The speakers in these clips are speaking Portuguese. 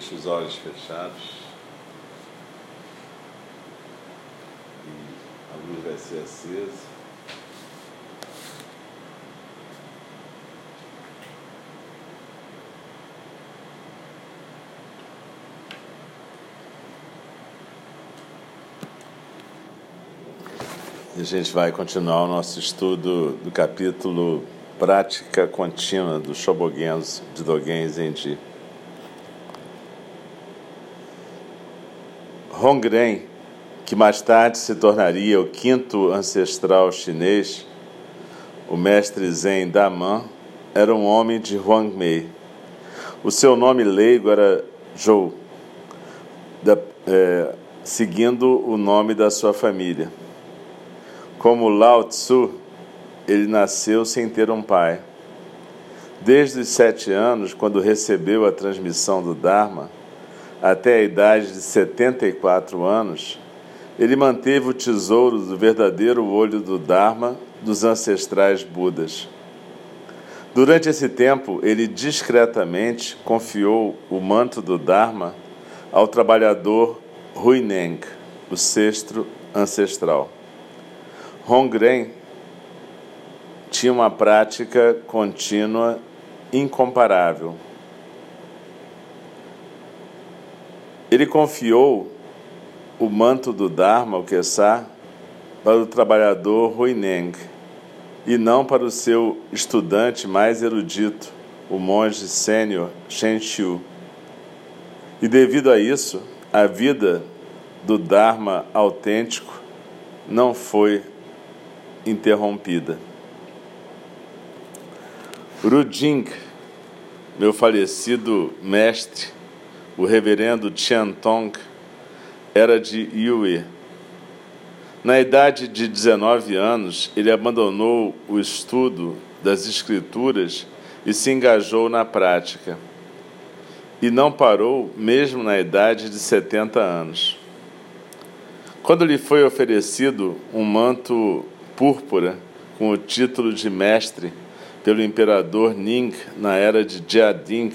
Deixe os olhos fechados. E a luz vai ser acesa. E a gente vai continuar o nosso estudo do capítulo Prática Contínua do Shobogenzo de Dogen Zenji. Hongren, que mais tarde se tornaria o quinto ancestral chinês, o mestre Zen Daman, era um homem de Huangmei. O seu nome leigo era Zhou, da, é, seguindo o nome da sua família. Como Lao Tzu, ele nasceu sem ter um pai. Desde os sete anos, quando recebeu a transmissão do Dharma, até a idade de 74 anos, ele manteve o tesouro do verdadeiro olho do Dharma dos ancestrais Budas. Durante esse tempo, ele discretamente confiou o manto do Dharma ao trabalhador Huineng, o sexto ancestral. Hongren tinha uma prática contínua incomparável Ele confiou o manto do Dharma, o Kessar, para o trabalhador Huineng, e não para o seu estudante mais erudito, o monge sênior Shen Xiu. E devido a isso, a vida do Dharma autêntico não foi interrompida. Ruding, meu falecido mestre, o reverendo Tian Tong, era de Yue. Na idade de 19 anos, ele abandonou o estudo das escrituras e se engajou na prática. E não parou mesmo na idade de 70 anos. Quando lhe foi oferecido um manto púrpura com o título de mestre pelo imperador Ning na era de Jiading,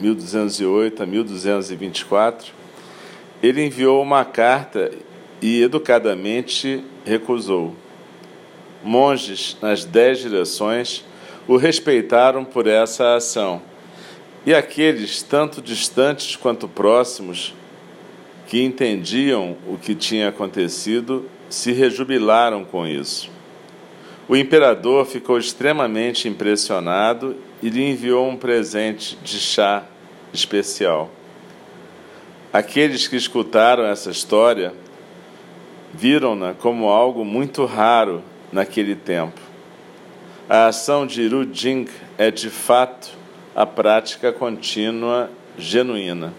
1208 a 1224, ele enviou uma carta e educadamente recusou. Monges nas dez direções o respeitaram por essa ação, e aqueles, tanto distantes quanto próximos, que entendiam o que tinha acontecido, se rejubilaram com isso. O imperador ficou extremamente impressionado e lhe enviou um presente de chá especial. Aqueles que escutaram essa história viram-na como algo muito raro naquele tempo. A ação de Ru Jing é de fato a prática contínua genuína.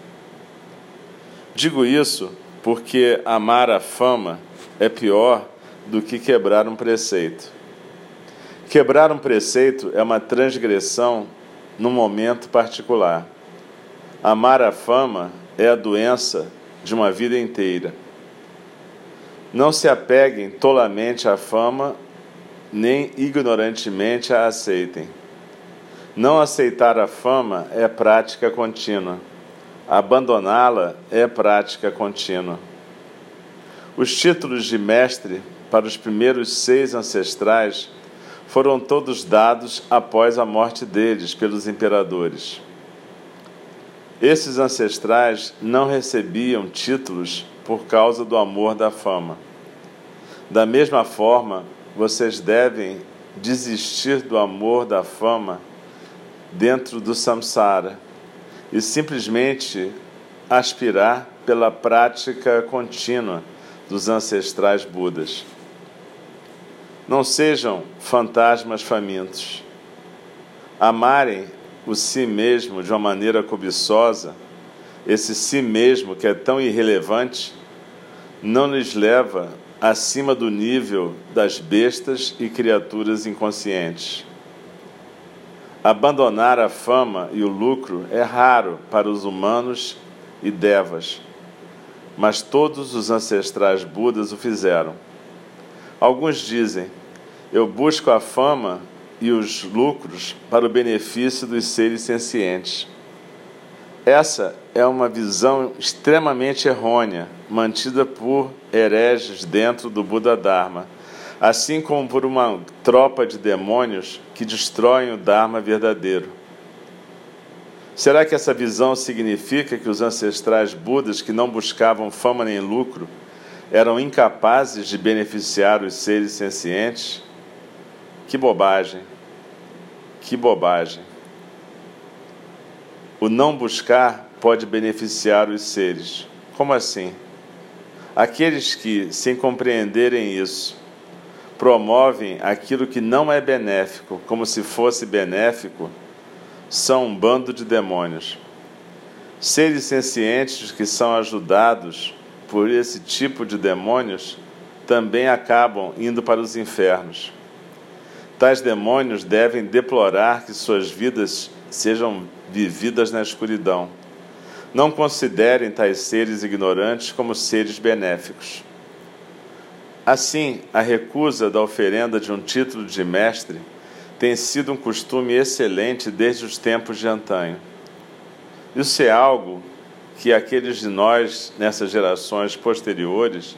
Digo isso porque amar a fama é pior do que quebrar um preceito. Quebrar um preceito é uma transgressão num momento particular. Amar a fama é a doença de uma vida inteira. Não se apeguem tolamente à fama, nem ignorantemente a aceitem. Não aceitar a fama é prática contínua. Abandoná-la é prática contínua. Os títulos de mestre para os primeiros seis ancestrais foram todos dados após a morte deles pelos imperadores. Esses ancestrais não recebiam títulos por causa do amor da fama. Da mesma forma, vocês devem desistir do amor da fama dentro do samsara e simplesmente aspirar pela prática contínua dos ancestrais Budas. Não sejam fantasmas famintos. Amarem o si mesmo de uma maneira cobiçosa, esse si mesmo que é tão irrelevante, não lhes leva acima do nível das bestas e criaturas inconscientes. Abandonar a fama e o lucro é raro para os humanos e devas, mas todos os ancestrais Budas o fizeram. Alguns dizem: Eu busco a fama e os lucros para o benefício dos seres sencientes. Essa é uma visão extremamente errônea, mantida por hereges dentro do Buda Dharma, assim como por uma tropa de demônios que destroem o Dharma verdadeiro. Será que essa visão significa que os ancestrais Budas que não buscavam fama nem lucro eram incapazes de beneficiar os seres sencientes? Que bobagem! Que bobagem! O não buscar pode beneficiar os seres. Como assim? Aqueles que, sem compreenderem isso, promovem aquilo que não é benéfico como se fosse benéfico, são um bando de demônios. Seres sencientes que são ajudados por esse tipo de demônios também acabam indo para os infernos. Tais demônios devem deplorar que suas vidas sejam vividas na escuridão. Não considerem tais seres ignorantes como seres benéficos. Assim, a recusa da oferenda de um título de mestre tem sido um costume excelente desde os tempos de antanho. Isso é algo que aqueles de nós, nessas gerações posteriores,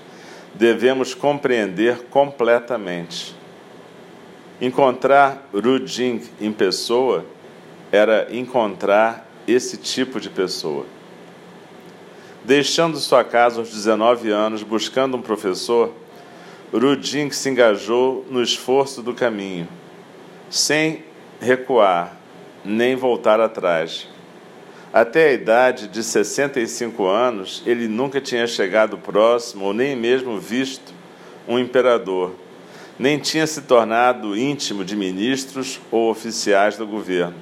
devemos compreender completamente. Encontrar Rujing em pessoa era encontrar esse tipo de pessoa. Deixando sua casa aos 19 anos, buscando um professor, Rujing se engajou no esforço do caminho, sem recuar nem voltar atrás até a idade de 65 anos, ele nunca tinha chegado próximo ou nem mesmo visto um imperador, nem tinha se tornado íntimo de ministros ou oficiais do governo.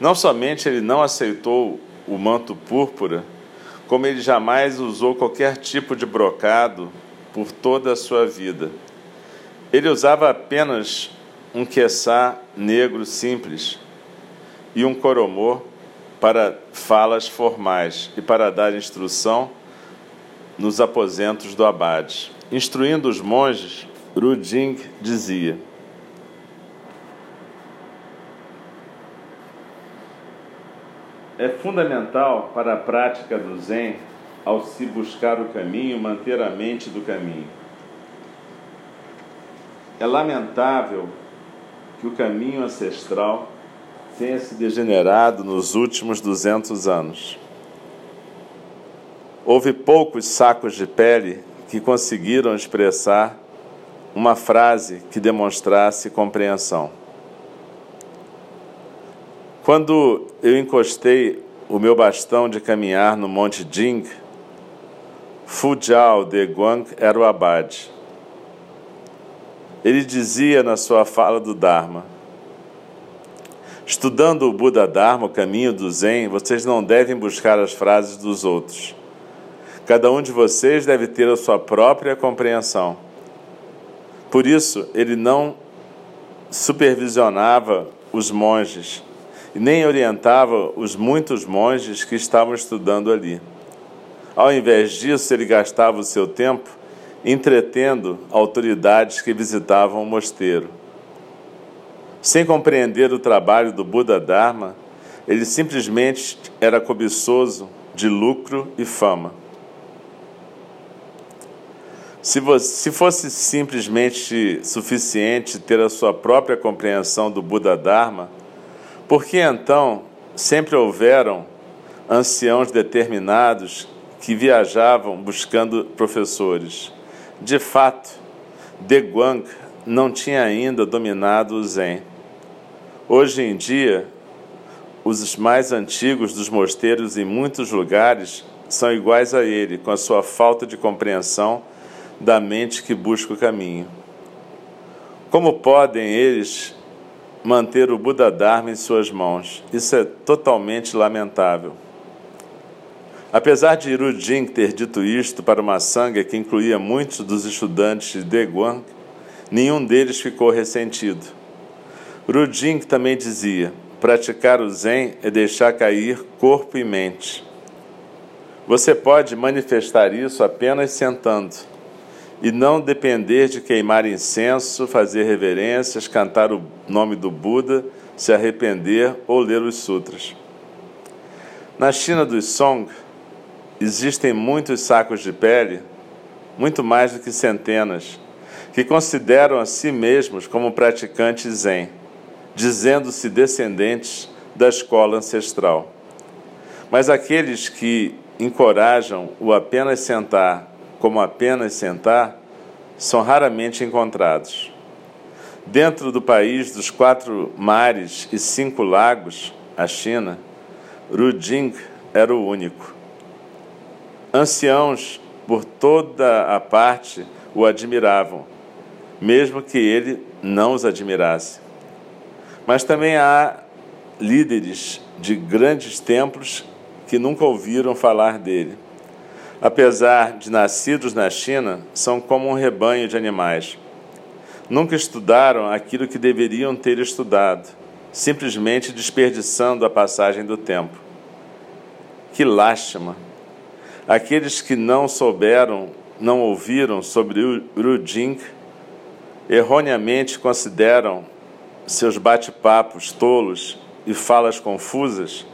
Não somente ele não aceitou o manto púrpura, como ele jamais usou qualquer tipo de brocado por toda a sua vida. Ele usava apenas um queçá negro simples e um coromô para falas formais e para dar instrução nos aposentos do abade. Instruindo os monges, Ruding dizia: É fundamental para a prática do Zen, ao se buscar o caminho, manter a mente do caminho. É lamentável que o caminho ancestral tenha se degenerado nos últimos 200 anos. Houve poucos sacos de pele que conseguiram expressar uma frase que demonstrasse compreensão. Quando eu encostei o meu bastão de caminhar no Monte Jing, Fujiao de Guang era o abade. Ele dizia na sua fala do Dharma: Estudando o Buda Dharma, o caminho do Zen, vocês não devem buscar as frases dos outros. Cada um de vocês deve ter a sua própria compreensão. Por isso, ele não supervisionava os monges e nem orientava os muitos monges que estavam estudando ali. Ao invés disso, ele gastava o seu tempo entretendo autoridades que visitavam o mosteiro. Sem compreender o trabalho do Buda Dharma, ele simplesmente era cobiçoso de lucro e fama. Se, se fosse simplesmente suficiente ter a sua própria compreensão do Buda Dharma, por que então sempre houveram anciãos determinados que viajavam buscando professores? De fato, De Guang não tinha ainda dominado o Zen. Hoje em dia, os mais antigos dos mosteiros em muitos lugares são iguais a ele, com a sua falta de compreensão da mente que busca o caminho. Como podem eles manter o Buda Dharma em suas mãos? Isso é totalmente lamentável. Apesar de Jing ter dito isto para uma sanga que incluía muitos dos estudantes de Deguang, nenhum deles ficou ressentido. Jing também dizia: praticar o Zen é deixar cair corpo e mente. Você pode manifestar isso apenas sentando e não depender de queimar incenso, fazer reverências, cantar o nome do Buda, se arrepender ou ler os sutras. Na China dos Song, existem muitos sacos de pele, muito mais do que centenas, que consideram a si mesmos como praticantes zen, dizendo-se descendentes da escola ancestral. Mas aqueles que encorajam o apenas sentar como apenas sentar, são raramente encontrados. Dentro do país dos quatro mares e cinco lagos, a China, Ruding era o único. Anciãos por toda a parte o admiravam, mesmo que ele não os admirasse. Mas também há líderes de grandes templos que nunca ouviram falar dele apesar de nascidos na China, são como um rebanho de animais. Nunca estudaram aquilo que deveriam ter estudado, simplesmente desperdiçando a passagem do tempo. Que lástima! Aqueles que não souberam, não ouviram sobre Ru Jing, erroneamente consideram seus bate-papos tolos e falas confusas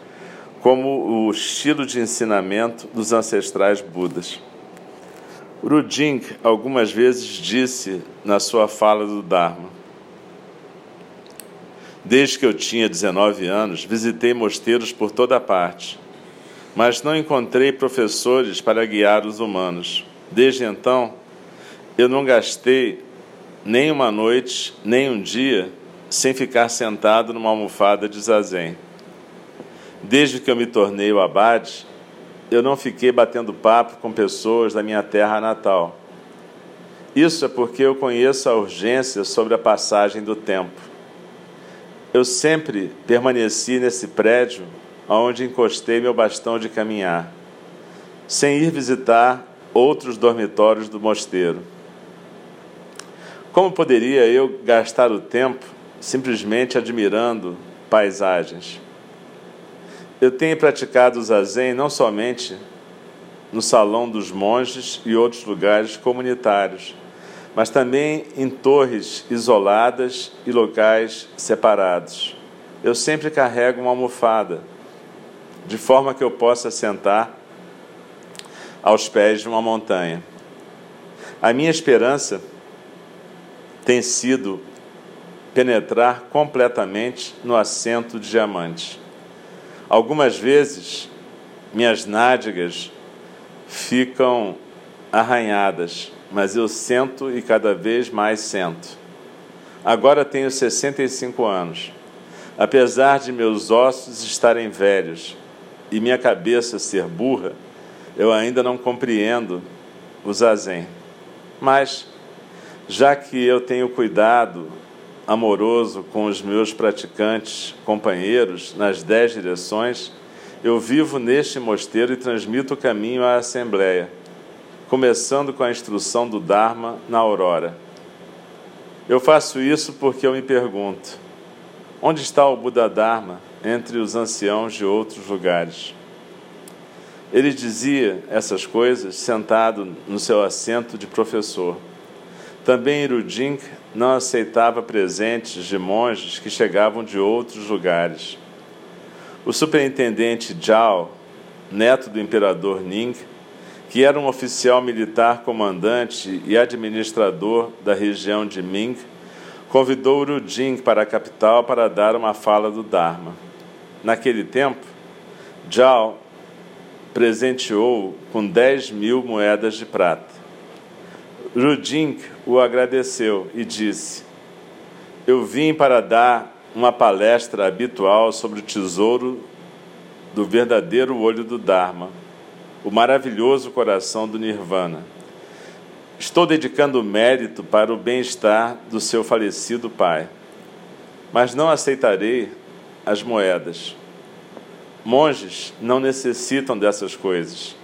como o estilo de ensinamento dos ancestrais Budas. Ruding algumas vezes disse na sua fala do Dharma: Desde que eu tinha 19 anos, visitei mosteiros por toda parte, mas não encontrei professores para guiar os humanos. Desde então, eu não gastei nem uma noite, nem um dia sem ficar sentado numa almofada de zazen. Desde que eu me tornei o abade, eu não fiquei batendo papo com pessoas da minha terra natal. Isso é porque eu conheço a urgência sobre a passagem do tempo. Eu sempre permaneci nesse prédio onde encostei meu bastão de caminhar, sem ir visitar outros dormitórios do mosteiro. Como poderia eu gastar o tempo simplesmente admirando paisagens? Eu tenho praticado o zazen não somente no salão dos monges e outros lugares comunitários, mas também em torres isoladas e locais separados. Eu sempre carrego uma almofada, de forma que eu possa sentar aos pés de uma montanha. A minha esperança tem sido penetrar completamente no assento de diamante. Algumas vezes minhas nádegas ficam arranhadas, mas eu sento e cada vez mais sento. Agora tenho 65 anos. Apesar de meus ossos estarem velhos e minha cabeça ser burra, eu ainda não compreendo o zazen. Mas, já que eu tenho cuidado amoroso com os meus praticantes companheiros nas dez direções, eu vivo neste mosteiro e transmito o caminho à Assembleia, começando com a instrução do Dharma na aurora. Eu faço isso porque eu me pergunto: onde está o Buda Dharma entre os anciãos de outros lugares? Ele dizia essas coisas sentado no seu assento de professor. Também Irudink não aceitava presentes de monges que chegavam de outros lugares. O superintendente Zhao, neto do imperador Ning, que era um oficial militar comandante e administrador da região de Ming, convidou Urudin para a capital para dar uma fala do Dharma. Naquele tempo, Zhao presenteou com 10 mil moedas de prata. Rudink o agradeceu e disse: Eu vim para dar uma palestra habitual sobre o tesouro do verdadeiro olho do Dharma, o maravilhoso coração do Nirvana. Estou dedicando mérito para o bem-estar do seu falecido pai, mas não aceitarei as moedas. Monges não necessitam dessas coisas.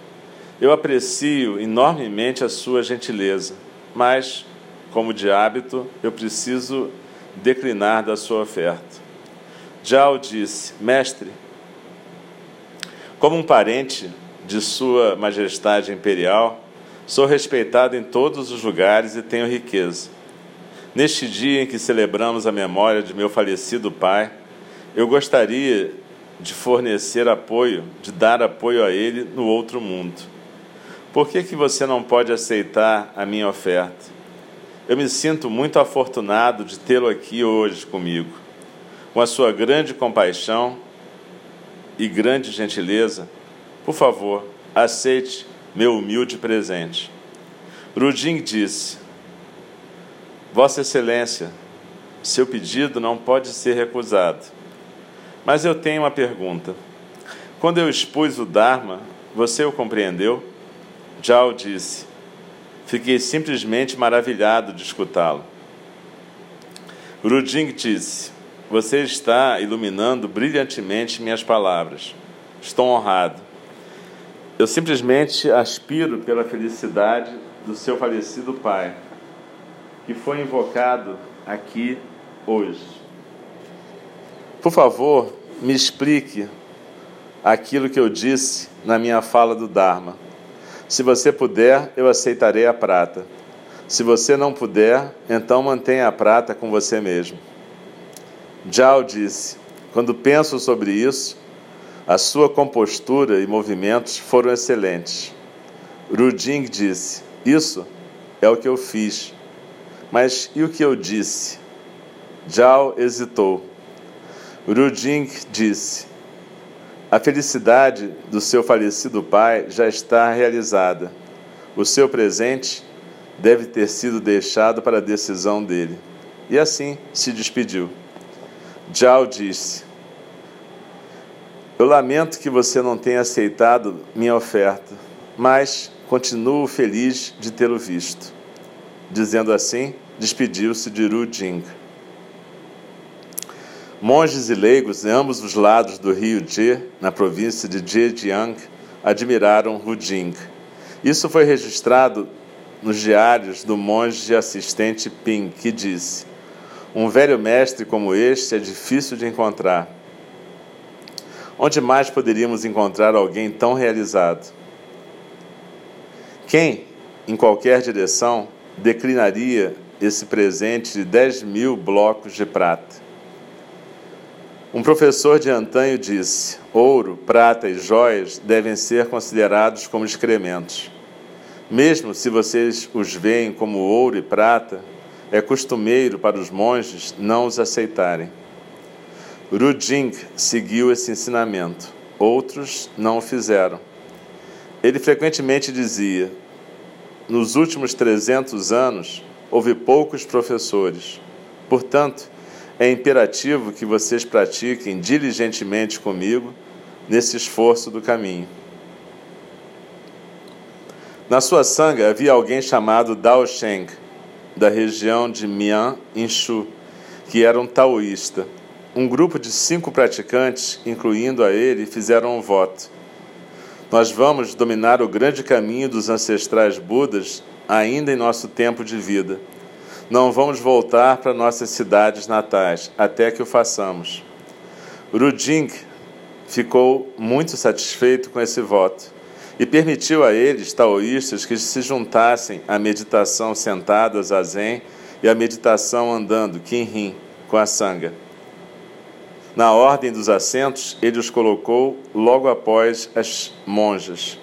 Eu aprecio enormemente a sua gentileza, mas, como de hábito, eu preciso declinar da sua oferta. Jao disse: Mestre, como um parente de Sua Majestade Imperial, sou respeitado em todos os lugares e tenho riqueza. Neste dia em que celebramos a memória de meu falecido pai, eu gostaria de fornecer apoio, de dar apoio a ele no outro mundo. Por que, que você não pode aceitar a minha oferta? Eu me sinto muito afortunado de tê-lo aqui hoje comigo. Com a sua grande compaixão e grande gentileza, por favor, aceite meu humilde presente. Rudin disse: Vossa Excelência, seu pedido não pode ser recusado. Mas eu tenho uma pergunta. Quando eu expus o Dharma, você o compreendeu? Jao disse: Fiquei simplesmente maravilhado de escutá-lo. Ruding disse: Você está iluminando brilhantemente minhas palavras. Estou honrado. Eu simplesmente aspiro pela felicidade do seu falecido pai, que foi invocado aqui hoje. Por favor, me explique aquilo que eu disse na minha fala do Dharma. Se você puder, eu aceitarei a prata. Se você não puder, então mantenha a prata com você mesmo. Jao disse: Quando penso sobre isso, a sua compostura e movimentos foram excelentes. Ruding disse: Isso é o que eu fiz. Mas e o que eu disse? Jao hesitou. Rudink disse: A felicidade do seu falecido pai já está realizada. O seu presente deve ter sido deixado para a decisão dele. E assim se despediu. Jao disse: Eu lamento que você não tenha aceitado minha oferta, mas continuo feliz de tê-lo visto. Dizendo assim, despediu-se de Ru Jing. Monges e leigos em ambos os lados do rio Je, na província de Zhejiang, admiraram Jing. Isso foi registrado nos diários do monge assistente Ping, que disse: Um velho mestre como este é difícil de encontrar. Onde mais poderíamos encontrar alguém tão realizado? Quem, em qualquer direção, declinaria esse presente de 10 mil blocos de prata? Um professor de antanho disse: ouro, prata e joias devem ser considerados como excrementos. Mesmo se vocês os veem como ouro e prata, é costumeiro para os monges não os aceitarem. Ruding seguiu esse ensinamento, outros não o fizeram. Ele frequentemente dizia: Nos últimos 300 anos, houve poucos professores. Portanto, é imperativo que vocês pratiquem diligentemente comigo nesse esforço do caminho. Na sua sanga havia alguém chamado Dao Sheng, da região de Mian, em Shu, que era um taoísta. Um grupo de cinco praticantes, incluindo a ele, fizeram um voto. Nós vamos dominar o grande caminho dos ancestrais Budas ainda em nosso tempo de vida. Não vamos voltar para nossas cidades natais até que o façamos. Ruding ficou muito satisfeito com esse voto e permitiu a eles, taoístas, que se juntassem à meditação sentados a zen e à meditação andando, kinhin, com a sanga. Na ordem dos assentos, ele os colocou logo após as monjas.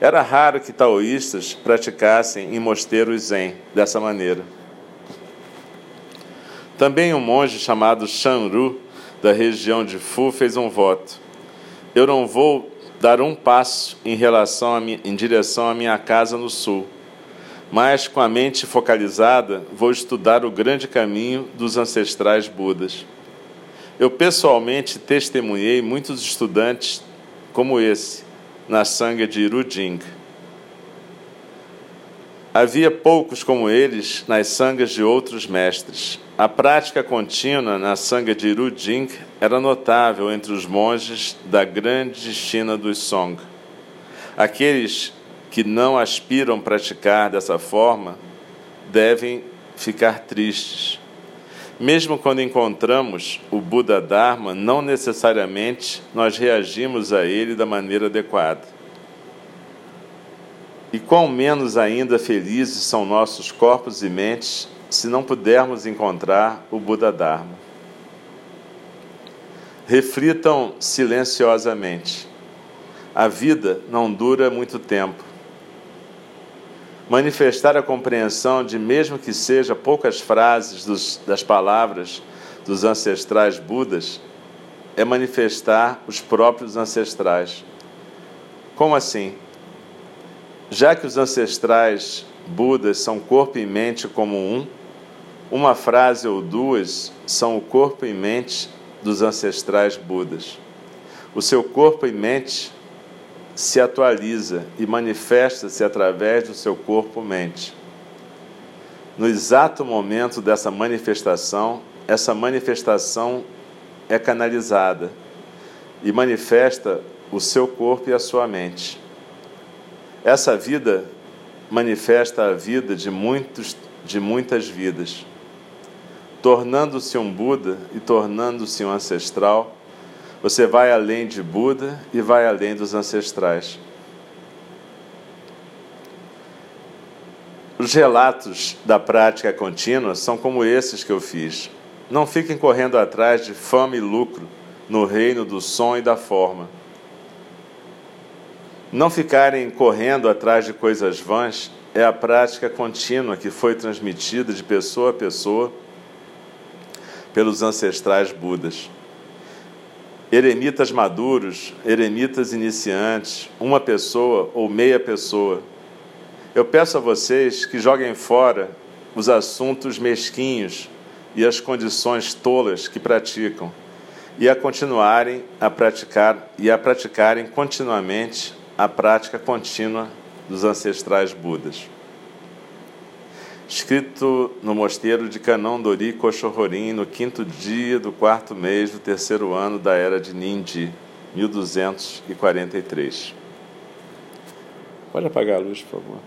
Era raro que taoístas praticassem em mosteiros zen dessa maneira. Também um monge chamado Shanru, da região de Fu, fez um voto. Eu não vou dar um passo em relação minha, em direção à minha casa no sul, mas com a mente focalizada vou estudar o grande caminho dos ancestrais Budas. Eu pessoalmente testemunhei muitos estudantes como esse na sanga de Iruding. Havia poucos como eles nas sangas de outros mestres. A prática contínua na sanga de Iruding era notável entre os monges da grande China dos Song. Aqueles que não aspiram praticar dessa forma devem ficar tristes mesmo quando encontramos o Buda Dharma, não necessariamente nós reagimos a ele da maneira adequada. E quão menos ainda felizes são nossos corpos e mentes se não pudermos encontrar o Buda Dharma. Reflitam silenciosamente. A vida não dura muito tempo manifestar a compreensão de, mesmo que seja poucas frases dos, das palavras dos ancestrais Budas, é manifestar os próprios ancestrais. Como assim? Já que os ancestrais Budas são corpo e mente como um, uma frase ou duas são o corpo e mente dos ancestrais Budas. O seu corpo e mente se atualiza e manifesta-se através do seu corpo-mente. No exato momento dessa manifestação, essa manifestação é canalizada e manifesta o seu corpo e a sua mente. Essa vida manifesta a vida de muitos de muitas vidas. Tornando-se um Buda e tornando-se um ancestral, você vai além de Buda e vai além dos ancestrais. Os relatos da prática contínua são como esses que eu fiz. Não fiquem correndo atrás de fama e lucro no reino do som e da forma. Não ficarem correndo atrás de coisas vãs é a prática contínua que foi transmitida de pessoa a pessoa pelos ancestrais Budas eremitas maduros, eremitas iniciantes, uma pessoa ou meia pessoa. Eu peço a vocês que joguem fora os assuntos mesquinhos e as condições tolas que praticam e a continuarem a praticar e a praticarem continuamente a prática contínua dos ancestrais Budas escrito no mosteiro de Canondori Koshororin, no quinto dia do quarto mês do terceiro ano da era de Nindi, 1243. Pode apagar a luz, por favor.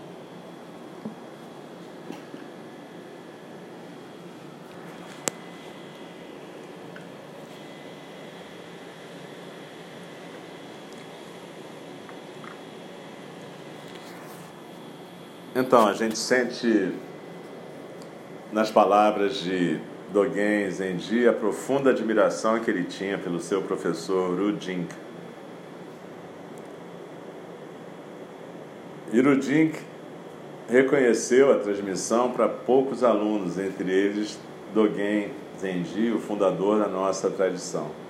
Então, a gente sente nas palavras de Dogen Zenji a profunda admiração que ele tinha pelo seu professor Ru Jing. E Ru Jing reconheceu a transmissão para poucos alunos, entre eles Dogen Zenji, o fundador da nossa tradição.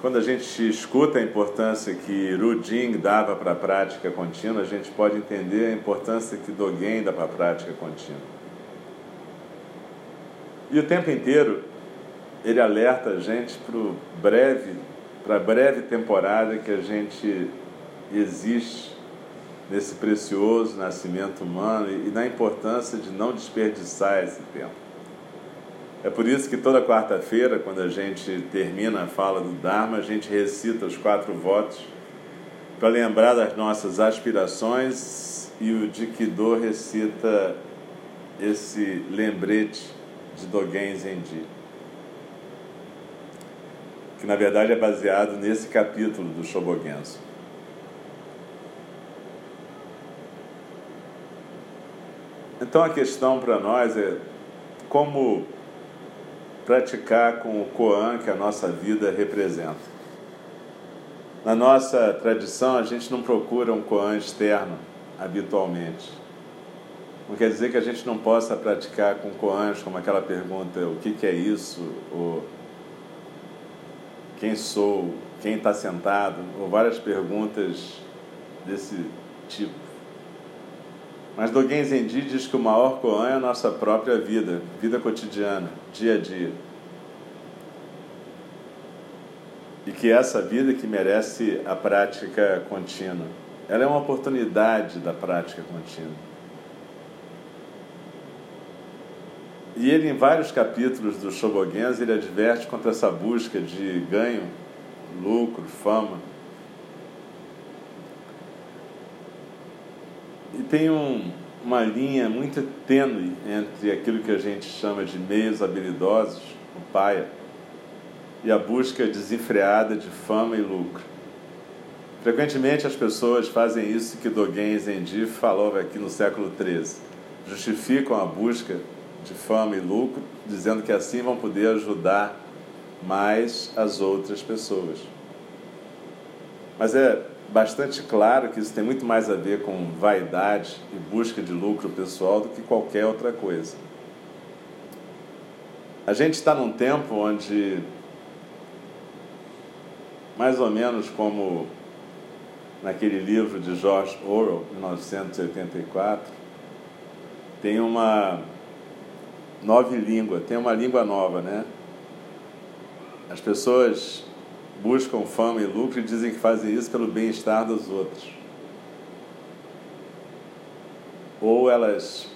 Quando a gente escuta a importância que Ruding dava para a prática contínua, a gente pode entender a importância que Dogen dá para a prática contínua. E o tempo inteiro ele alerta a gente para breve, para a breve temporada que a gente existe nesse precioso nascimento humano e, e na importância de não desperdiçar esse tempo. É por isso que toda quarta-feira, quando a gente termina a fala do Dharma, a gente recita os quatro votos para lembrar das nossas aspirações e o Dikido recita esse lembrete de Dogen Zenji, que na verdade é baseado nesse capítulo do Shobogenzo. Então a questão para nós é como praticar com o Koan que a nossa vida representa. Na nossa tradição, a gente não procura um Koan externo habitualmente. Não quer dizer que a gente não possa praticar com Koans, como aquela pergunta: o que, que é isso? Ou quem sou? Quem está sentado? Ou várias perguntas desse tipo. Mas Dogen Zenji diz que o maior Koan é a nossa própria vida, vida cotidiana, dia a dia. E que essa vida que merece a prática contínua. Ela é uma oportunidade da prática contínua. E ele, em vários capítulos do Shobogenzo, ele adverte contra essa busca de ganho, lucro, fama. Tem um, uma linha muito tênue entre aquilo que a gente chama de meios habilidosos, o paia, e a busca desenfreada de fama e lucro. Frequentemente as pessoas fazem isso que Dogen Zenji falou aqui no século XIII. Justificam a busca de fama e lucro, dizendo que assim vão poder ajudar mais as outras pessoas. Mas é bastante claro que isso tem muito mais a ver com vaidade e busca de lucro pessoal do que qualquer outra coisa. A gente está num tempo onde, mais ou menos como naquele livro de George Orwell, 1984, tem uma nove língua, tem uma língua nova, né? As pessoas buscam fama e lucro e dizem que fazem isso pelo bem-estar dos outros. Ou elas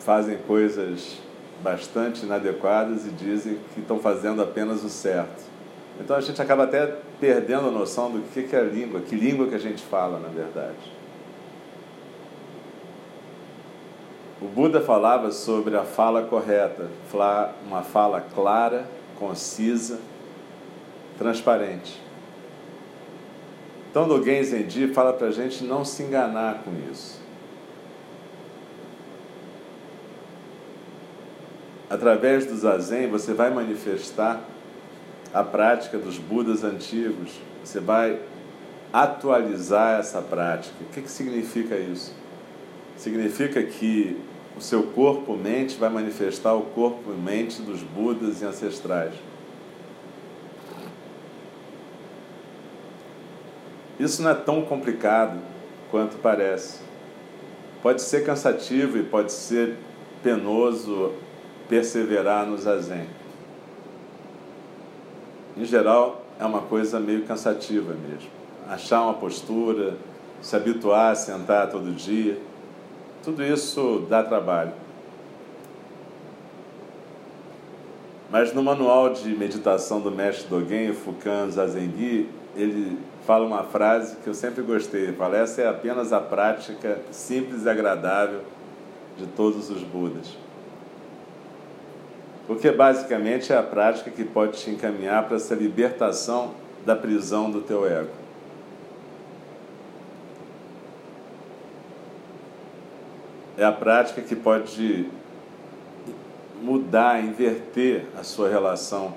fazem coisas bastante inadequadas e dizem que estão fazendo apenas o certo. Então a gente acaba até perdendo a noção do que é a língua, que língua que a gente fala, na verdade. O Buda falava sobre a fala correta, uma fala clara, concisa, transparente. Então, Dogen Zenji fala para a gente não se enganar com isso. Através do Zazen, você vai manifestar a prática dos Budas antigos, você vai atualizar essa prática. O que, que significa isso? Significa que o seu corpo-mente vai manifestar o corpo-mente dos Budas e ancestrais. Isso não é tão complicado quanto parece. Pode ser cansativo e pode ser penoso perseverar no zazen. Em geral, é uma coisa meio cansativa mesmo. Achar uma postura, se habituar a sentar todo dia, tudo isso dá trabalho. Mas no manual de meditação do mestre Dogen, Fukan Zazengi, ele fala uma frase que eu sempre gostei. Fala: essa é apenas a prática simples e agradável de todos os Budas. Porque basicamente é a prática que pode te encaminhar para essa libertação da prisão do teu ego. É a prática que pode mudar, inverter a sua relação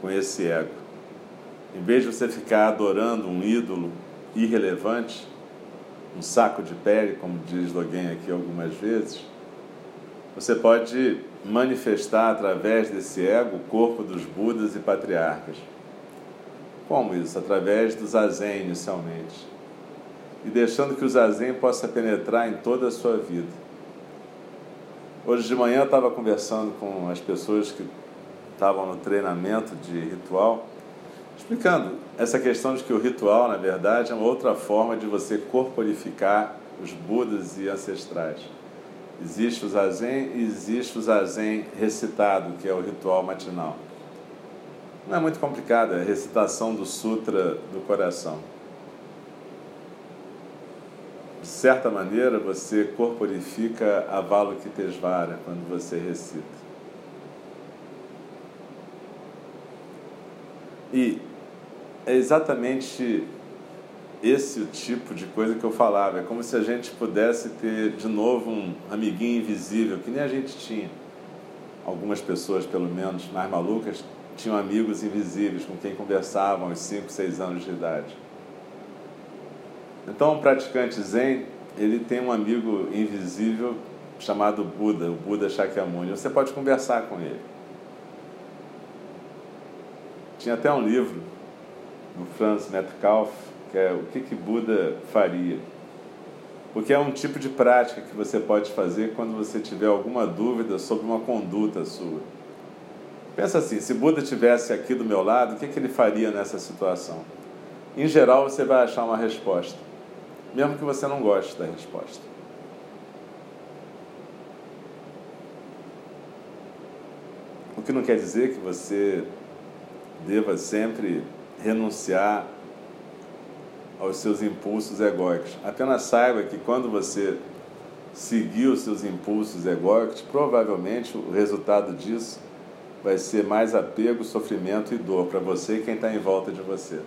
com esse ego. Em vez de você ficar adorando um ídolo irrelevante, um saco de pele, como diz alguém aqui algumas vezes, você pode manifestar através desse ego o corpo dos Budas e patriarcas. Como isso? Através do Zazen, inicialmente. E deixando que o Zazen possa penetrar em toda a sua vida. Hoje de manhã eu estava conversando com as pessoas que estavam no treinamento de ritual Explicando essa questão de que o ritual, na verdade, é uma outra forma de você corporificar os Budas e ancestrais. Existe o zazen e existe o zazen recitado, que é o ritual matinal. Não é muito complicado, é a recitação do Sutra do coração. De certa maneira, você corporifica a Avalokitesvara quando você recita. E é exatamente esse o tipo de coisa que eu falava. É como se a gente pudesse ter de novo um amiguinho invisível, que nem a gente tinha. Algumas pessoas, pelo menos, mais malucas, tinham amigos invisíveis com quem conversavam aos 5, 6 anos de idade. Então, o praticante Zen, ele tem um amigo invisível chamado Buda, o Buda Shakyamuni. Você pode conversar com ele. Tinha até um livro do Franz Metcalf, que é o que, que Buda faria. Porque é um tipo de prática que você pode fazer quando você tiver alguma dúvida sobre uma conduta sua. Pensa assim, se Buda tivesse aqui do meu lado, o que, que ele faria nessa situação? Em geral, você vai achar uma resposta, mesmo que você não goste da resposta. O que não quer dizer que você deva sempre renunciar aos seus impulsos egóicos. Apenas saiba que quando você seguir os seus impulsos egóicos, provavelmente o resultado disso vai ser mais apego, sofrimento e dor para você e quem está em volta de você.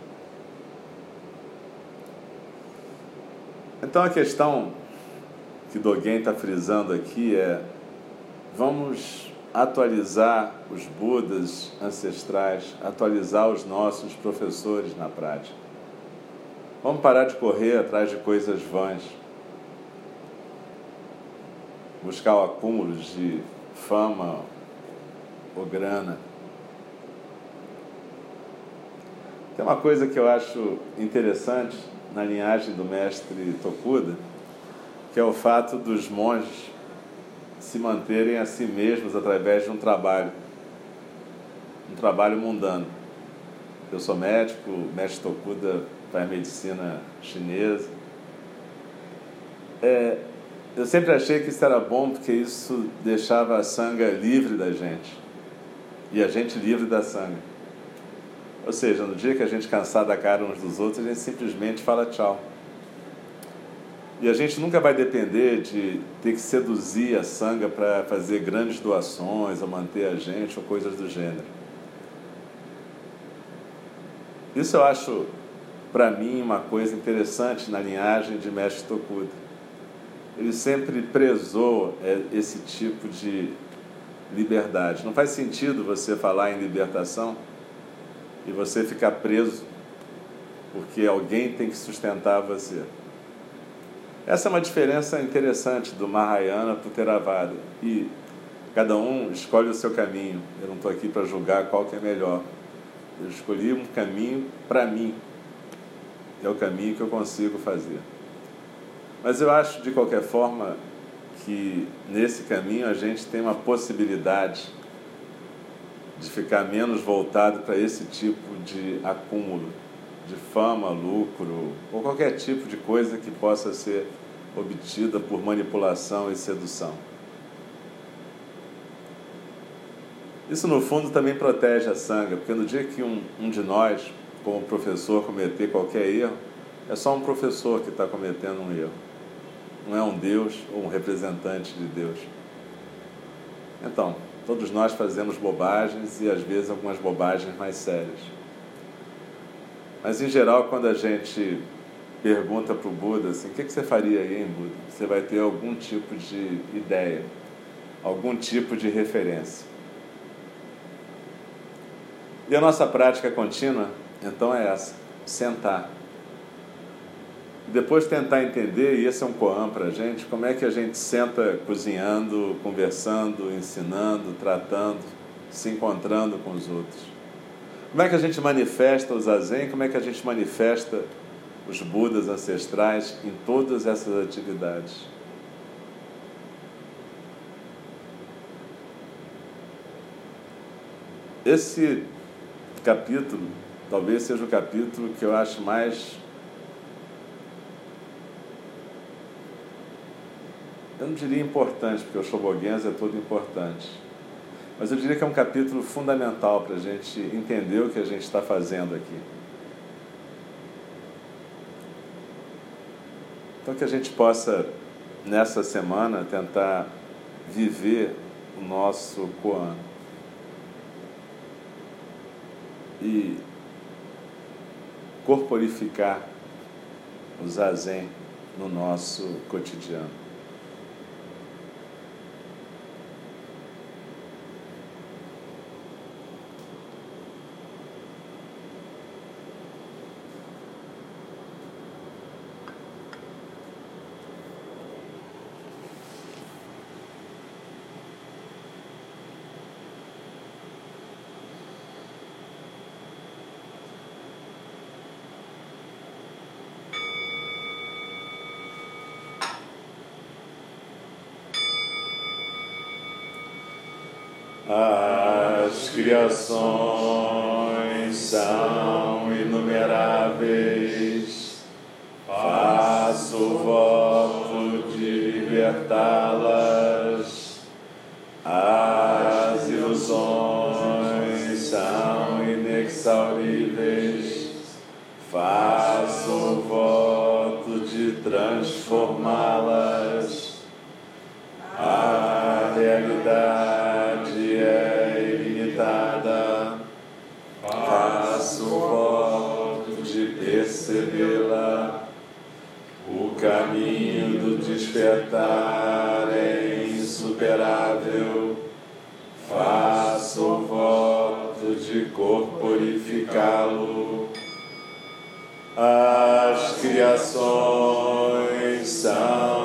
Então a questão que Dogen está frisando aqui é: vamos atualizar os Budas ancestrais, atualizar os nossos professores na prática. Vamos parar de correr atrás de coisas vãs. Buscar o acúmulo de fama ou grana. Tem uma coisa que eu acho interessante na linhagem do mestre Tokuda, que é o fato dos monges se manterem a si mesmos através de um trabalho, um trabalho mundano. Eu sou médico, mestre Tokuda faz medicina chinesa. É, eu sempre achei que isso era bom porque isso deixava a sanga livre da gente e a gente livre da sanga. Ou seja, no dia que a gente cansar da cara uns dos outros, a gente simplesmente fala tchau. E a gente nunca vai depender de ter que seduzir a sanga para fazer grandes doações ou manter a gente ou coisas do gênero. Isso eu acho para mim, uma coisa interessante na linhagem de Mestre Tokuda. Ele sempre prezou é, esse tipo de liberdade. Não faz sentido você falar em libertação e você ficar preso porque alguém tem que sustentar você. Essa é uma diferença interessante do Mahayana para o Theravada. E cada um escolhe o seu caminho. Eu não estou aqui para julgar qual que é melhor. Eu escolhi um caminho para mim, é o caminho que eu consigo fazer. Mas eu acho, de qualquer forma, que nesse caminho a gente tem uma possibilidade de ficar menos voltado para esse tipo de acúmulo de fama, lucro ou qualquer tipo de coisa que possa ser obtida por manipulação e sedução. Isso, no fundo, também protege a sanga, porque no dia que um, um de nós como professor cometer qualquer erro, é só um professor que está cometendo um erro. Não é um Deus ou um representante de Deus. Então, todos nós fazemos bobagens e às vezes algumas bobagens mais sérias. Mas em geral, quando a gente pergunta para o Buda assim, o que, que você faria aí, Buda? Você vai ter algum tipo de ideia, algum tipo de referência. E a nossa prática contínua então é essa: sentar. Depois tentar entender, e esse é um koan para a gente, como é que a gente senta cozinhando, conversando, ensinando, tratando, se encontrando com os outros. Como é que a gente manifesta o zazen? Como é que a gente manifesta os Budas ancestrais em todas essas atividades? Esse capítulo talvez seja o capítulo que eu acho mais. Eu não diria importante, porque o Shobogenzo é todo importante mas eu diria que é um capítulo fundamental para a gente entender o que a gente está fazendo aqui. Então, que a gente possa, nessa semana, tentar viver o nosso Koan. E corporificar o zazen no nosso cotidiano. criações são inumeráveis, faço o voto de libertá-las. as criações são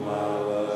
Mala.